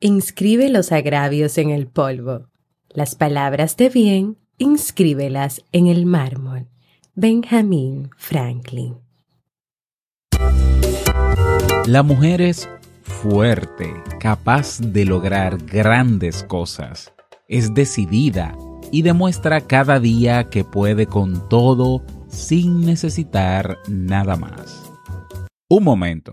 inscribe los agravios en el polvo. Las palabras de bien, inscríbelas en el mármol. Benjamin Franklin. La mujer es fuerte, capaz de lograr grandes cosas. Es decidida y demuestra cada día que puede con todo sin necesitar nada más. Un momento.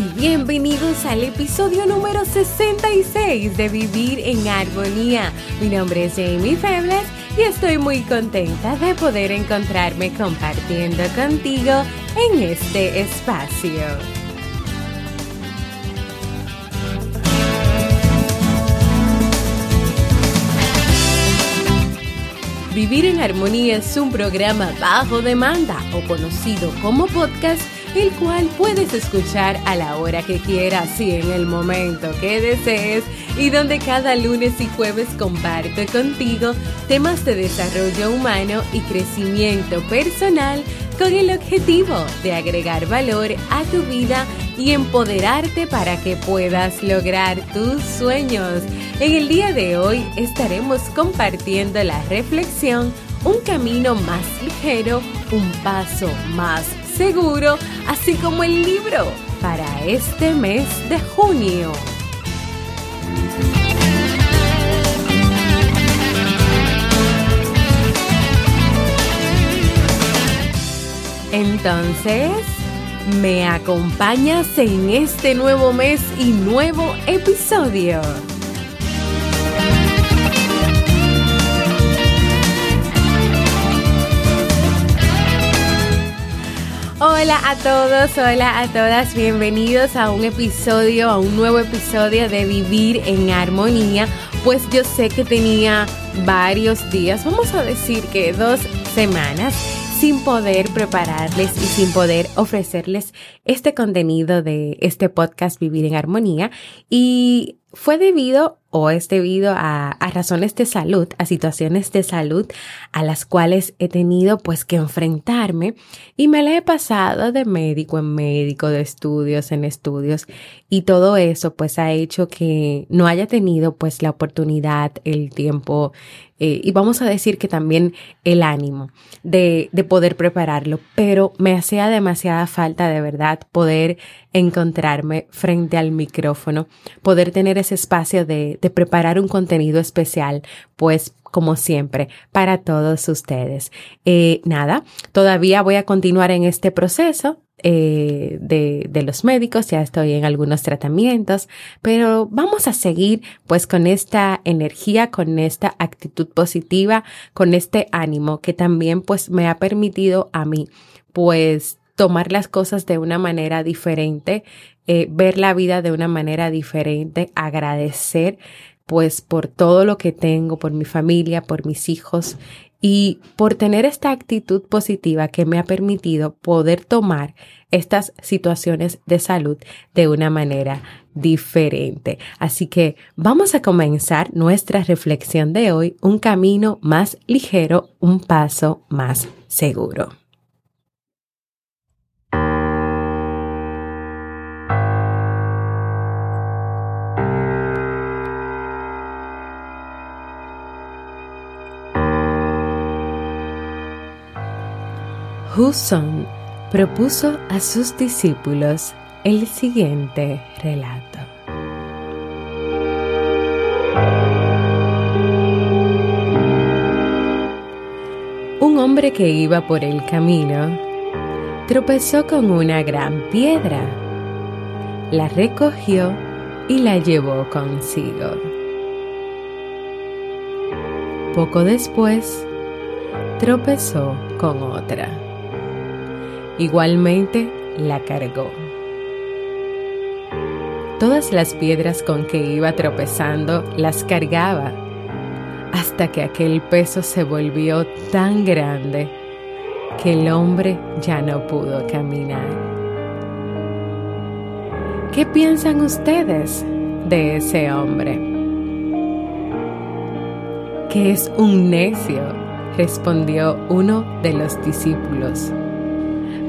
Y bienvenidos al episodio número 66 de Vivir en Armonía. Mi nombre es Jamie Febles y estoy muy contenta de poder encontrarme compartiendo contigo en este espacio. Vivir en Armonía es un programa bajo demanda o conocido como podcast el cual puedes escuchar a la hora que quieras y en el momento que desees y donde cada lunes y jueves comparto contigo temas de desarrollo humano y crecimiento personal con el objetivo de agregar valor a tu vida y empoderarte para que puedas lograr tus sueños. En el día de hoy estaremos compartiendo la reflexión Un camino más ligero, un paso más seguro, así como el libro para este mes de junio. Entonces, ¿me acompañas en este nuevo mes y nuevo episodio? Hola a todos, hola a todas, bienvenidos a un episodio, a un nuevo episodio de Vivir en Armonía. Pues yo sé que tenía varios días, vamos a decir que dos semanas sin poder prepararles y sin poder ofrecerles este contenido de este podcast Vivir en Armonía. Y fue debido o es debido a, razones de salud, a situaciones de salud a las cuales he tenido pues que enfrentarme y me la he pasado de médico en médico, de estudios en estudios y todo eso pues ha hecho que no haya tenido pues la oportunidad, el tiempo eh, y vamos a decir que también el ánimo de, de poder prepararlo, pero me hacía demasiada falta de verdad poder encontrarme frente al micrófono, poder tener ese espacio de, preparar un contenido especial, pues como siempre, para todos ustedes. Eh, nada, todavía voy a continuar en este proceso. Eh, de, de los médicos, ya estoy en algunos tratamientos, pero vamos a seguir pues con esta energía, con esta actitud positiva, con este ánimo que también pues me ha permitido a mí pues tomar las cosas de una manera diferente, eh, ver la vida de una manera diferente, agradecer pues por todo lo que tengo, por mi familia, por mis hijos y por tener esta actitud positiva que me ha permitido poder tomar estas situaciones de salud de una manera diferente. Así que vamos a comenzar nuestra reflexión de hoy, un camino más ligero, un paso más seguro. Husson propuso a sus discípulos el siguiente relato. Un hombre que iba por el camino tropezó con una gran piedra, la recogió y la llevó consigo. Poco después, tropezó con otra. Igualmente la cargó. Todas las piedras con que iba tropezando las cargaba hasta que aquel peso se volvió tan grande que el hombre ya no pudo caminar. ¿Qué piensan ustedes de ese hombre? Que es un necio, respondió uno de los discípulos.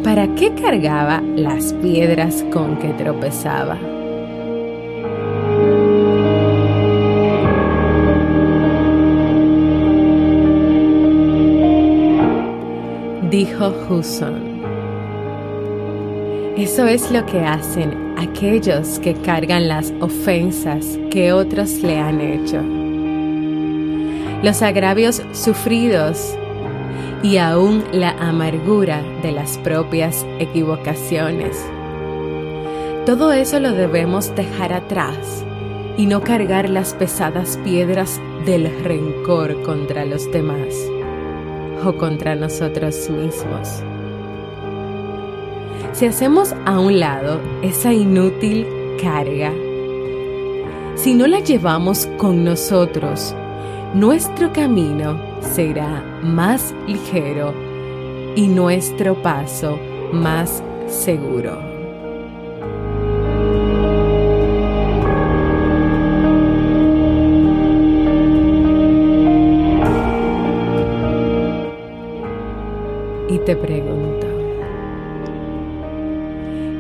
¿Para qué cargaba las piedras con que tropezaba? dijo Hudson. Eso es lo que hacen aquellos que cargan las ofensas que otros le han hecho, los agravios sufridos y aún la amargura de las propias equivocaciones. Todo eso lo debemos dejar atrás y no cargar las pesadas piedras del rencor contra los demás o contra nosotros mismos. Si hacemos a un lado esa inútil carga, si no la llevamos con nosotros, nuestro camino será más ligero y nuestro paso más seguro. te pregunto,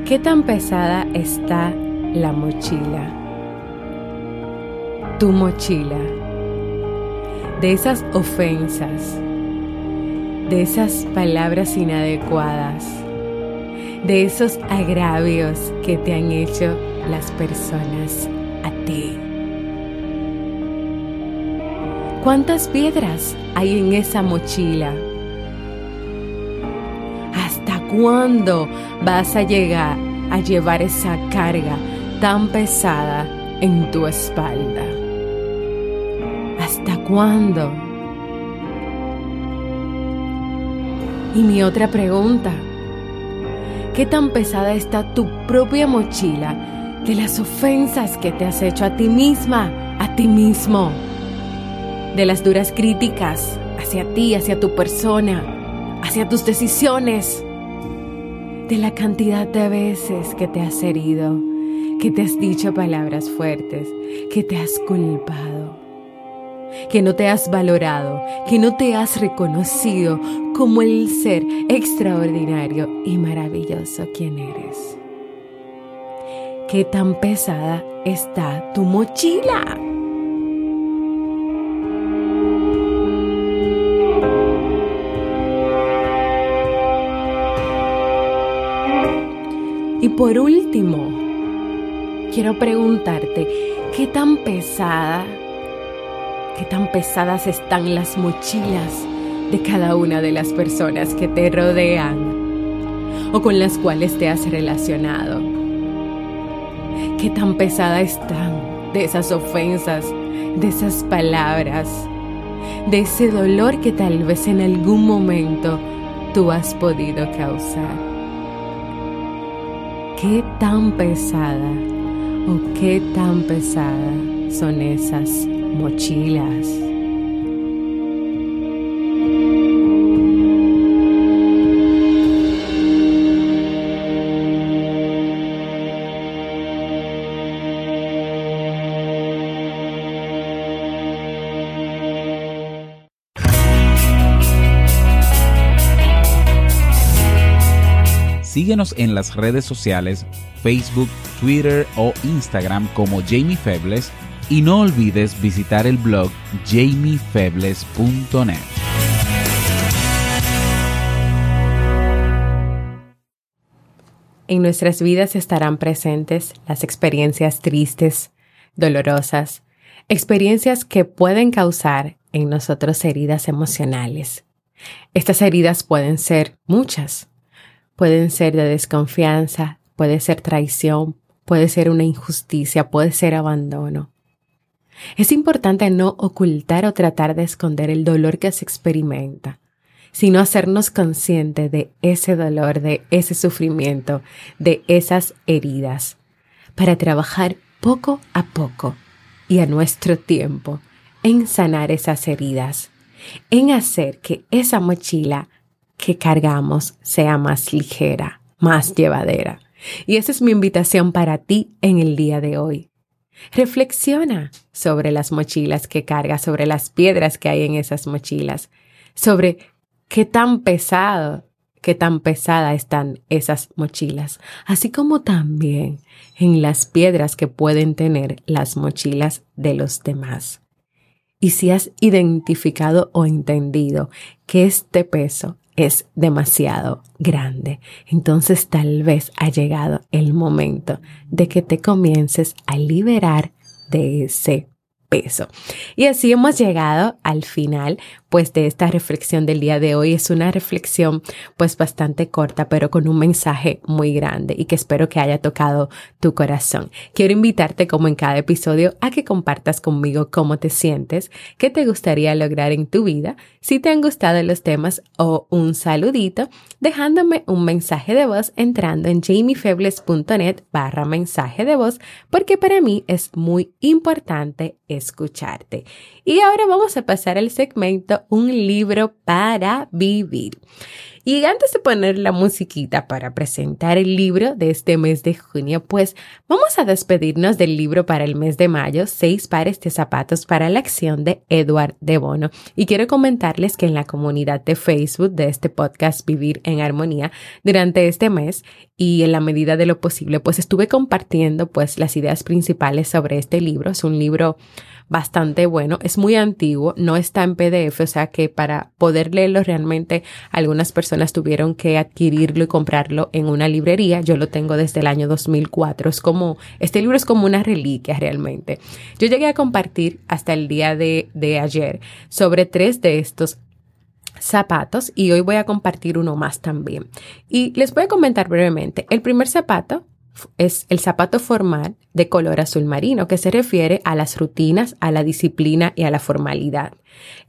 ¿qué tan pesada está la mochila? Tu mochila, de esas ofensas, de esas palabras inadecuadas, de esos agravios que te han hecho las personas a ti. ¿Cuántas piedras hay en esa mochila? cuándo vas a llegar a llevar esa carga tan pesada en tu espalda? ¿Hasta cuándo? Y mi otra pregunta, ¿qué tan pesada está tu propia mochila de las ofensas que te has hecho a ti misma, a ti mismo? De las duras críticas hacia ti, hacia tu persona, hacia tus decisiones, de la cantidad de veces que te has herido, que te has dicho palabras fuertes, que te has culpado, que no te has valorado, que no te has reconocido como el ser extraordinario y maravilloso quien eres. ¿Qué tan pesada está tu mochila? Y por último, quiero preguntarte, ¿qué tan pesada, qué tan pesadas están las mochilas de cada una de las personas que te rodean o con las cuales te has relacionado? ¿Qué tan pesada están de esas ofensas, de esas palabras, de ese dolor que tal vez en algún momento tú has podido causar? qué tan pesada o qué tan pesada son esas mochilas. Síguenos en las redes sociales, Facebook, Twitter o Instagram como Jamie Febles y no olvides visitar el blog jamiefebles.net. En nuestras vidas estarán presentes las experiencias tristes, dolorosas, experiencias que pueden causar en nosotros heridas emocionales Estas heridas pueden ser muchas. Pueden ser de desconfianza, puede ser traición, puede ser una injusticia, puede ser abandono. Es importante no ocultar o tratar de esconder el dolor que se experimenta, sino hacernos conscientes de ese dolor, de ese sufrimiento, de esas heridas, para trabajar poco a poco y a nuestro tiempo en sanar esas heridas, en hacer que esa mochila que cargamos sea más ligera, más llevadera. Y esa es mi invitación para ti en el día de hoy. Reflexiona sobre las mochilas que cargas, sobre las piedras que hay en esas mochilas, sobre qué tan pesado, qué tan pesada están esas mochilas, así como también en las piedras que pueden tener las mochilas de los demás. Y si has identificado o entendido que este peso es demasiado grande. Entonces tal vez ha llegado el momento de que te comiences a liberar de ese peso. Y así hemos llegado al final pues de esta reflexión del día de hoy. Es una reflexión pues bastante corta, pero con un mensaje muy grande y que espero que haya tocado tu corazón. Quiero invitarte como en cada episodio a que compartas conmigo cómo te sientes, qué te gustaría lograr en tu vida, si te han gustado los temas o un saludito, dejándome un mensaje de voz entrando en jamiefebles.net barra mensaje de voz, porque para mí es muy importante escucharte. Y ahora vamos a pasar al segmento Un libro para vivir. Y antes de poner la musiquita para presentar el libro de este mes de junio, pues vamos a despedirnos del libro para el mes de mayo, Seis pares de zapatos para la acción de Edward de Bono. Y quiero comentarles que en la comunidad de Facebook de este podcast Vivir en Armonía, durante este mes y en la medida de lo posible, pues estuve compartiendo pues las ideas principales sobre este libro. Es un libro bastante bueno. Es muy antiguo, no está en PDF, o sea que para poder leerlo realmente algunas personas tuvieron que adquirirlo y comprarlo en una librería. Yo lo tengo desde el año 2004. Es como, este libro es como una reliquia realmente. Yo llegué a compartir hasta el día de, de ayer sobre tres de estos zapatos y hoy voy a compartir uno más también. Y les voy a comentar brevemente. El primer zapato es el zapato formal de color azul marino, que se refiere a las rutinas, a la disciplina y a la formalidad.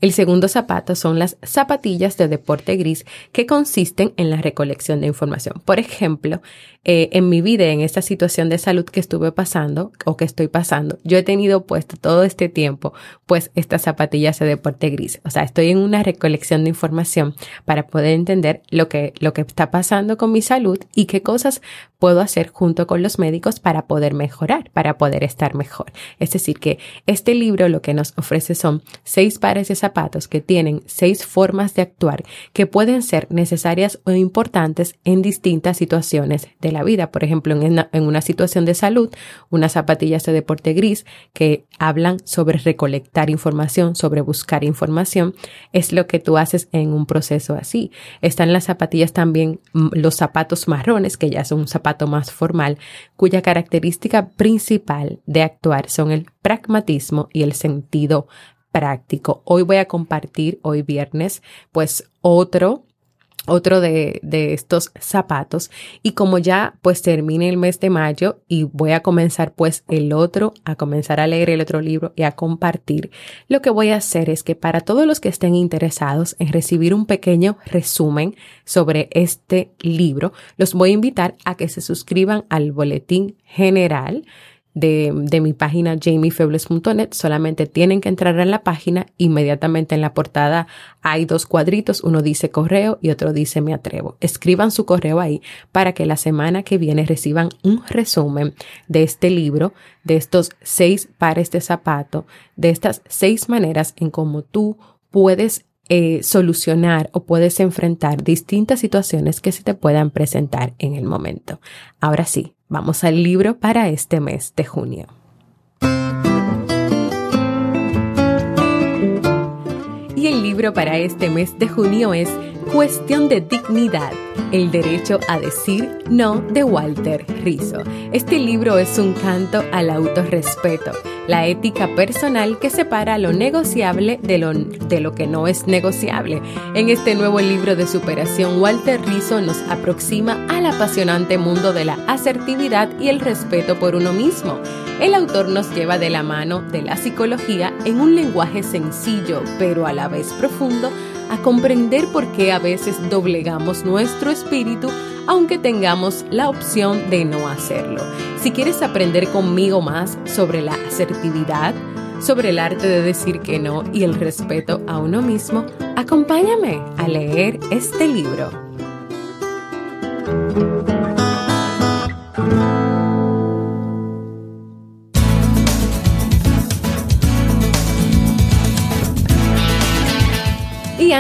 El segundo zapato son las zapatillas de deporte gris que consisten en la recolección de información. Por ejemplo, eh, en mi vida, en esta situación de salud que estuve pasando o que estoy pasando, yo he tenido puesto todo este tiempo pues estas zapatillas de deporte gris. O sea, estoy en una recolección de información para poder entender lo que, lo que está pasando con mi salud y qué cosas puedo hacer junto con los médicos para poder mejorar, para poder estar mejor. Es decir, que este libro lo que nos ofrece son seis de zapatos que tienen seis formas de actuar que pueden ser necesarias o importantes en distintas situaciones de la vida. Por ejemplo, en una, situación de salud, unas zapatillas de deporte gris que hablan sobre recolectar información, sobre buscar información, es lo que tú haces en un proceso así. Están las zapatillas también, mm, los zapatos marrones, que ya son un zapato más formal, cuya característica principal de actuar son el pragmatismo y el sentido práctico. Hoy voy a compartir, hoy viernes, pues otro otro de, de, estos zapatos y como ya pues termine el mes de mayo y voy a comenzar pues el otro, a comenzar a leer el otro libro y a compartir, lo que voy a hacer es que para todos los que estén interesados en recibir un pequeño resumen sobre este libro, los voy a invitar a que se suscriban al boletín general de, mi página jamiefebles.net, solamente tienen que entrar en la página, inmediatamente en la portada hay dos cuadritos, uno dice correo y otro dice me atrevo. Escriban su correo ahí para que la semana que viene reciban un resumen de este libro, de estos seis pares de zapato, de estas seis maneras en cómo tú puedes eh, solucionar o puedes enfrentar distintas situaciones que se te puedan presentar en el momento. Ahora sí, Vamos al libro para este mes de junio. Y el libro para este mes de junio es Cuestión de dignidad, el derecho a decir no de Walter Rizzo. Este libro es un canto al autorrespeto, la ética personal que separa lo negociable de lo, de lo que no es negociable. En este nuevo libro de superación, Walter Rizzo nos aproxima al apasionante mundo de la asertividad y el respeto por uno mismo. El autor nos lleva de la mano de la psicología en un lenguaje sencillo, pero a la vez profundo, a comprender por qué a veces doblegamos nuestro espíritu aunque tengamos la opción de no hacerlo. Si quieres aprender conmigo más sobre la asertividad, sobre el arte de decir que no y el respeto a uno mismo, acompáñame a leer este libro.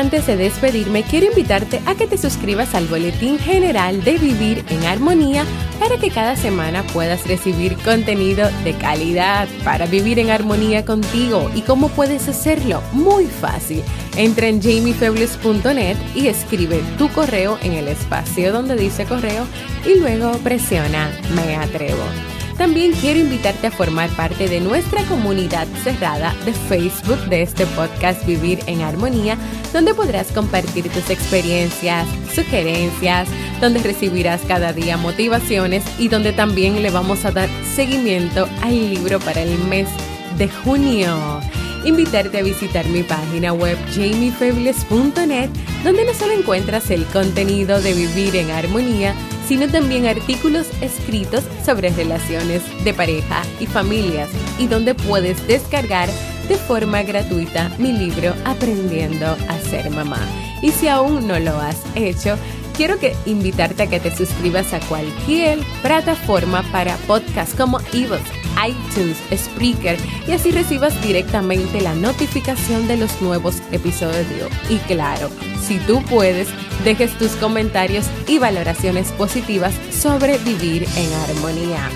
Antes de despedirme, quiero invitarte a que te suscribas al Boletín General de Vivir en Armonía para que cada semana puedas recibir contenido de calidad para vivir en armonía contigo. ¿Y cómo puedes hacerlo? Muy fácil. Entra en jamiefebles.net y escribe tu correo en el espacio donde dice correo y luego presiona Me atrevo. También quiero invitarte a formar parte de nuestra comunidad cerrada de Facebook de este podcast Vivir en Armonía, donde podrás compartir tus experiencias, sugerencias, donde recibirás cada día motivaciones y donde también le vamos a dar seguimiento al libro para el mes de junio. Invitarte a visitar mi página web jamiefebles.net, donde no solo encuentras el contenido de Vivir en Armonía, sino también artículos escritos sobre relaciones de pareja y familias, y donde puedes descargar de forma gratuita mi libro Aprendiendo a ser mamá. Y si aún no lo has hecho, quiero que invitarte a que te suscribas a cualquier plataforma para podcast como eBooks, iTunes, Spreaker y así recibas directamente la notificación de los nuevos episodios. Y claro, si tú puedes, dejes tus comentarios y valoraciones positivas sobre vivir en armonía.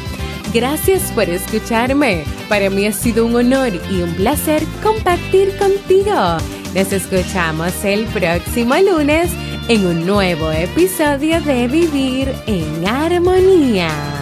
Gracias por escucharme. Para mí ha sido un honor y un placer compartir contigo. Nos escuchamos el próximo lunes en un nuevo episodio de Vivir en Armonía.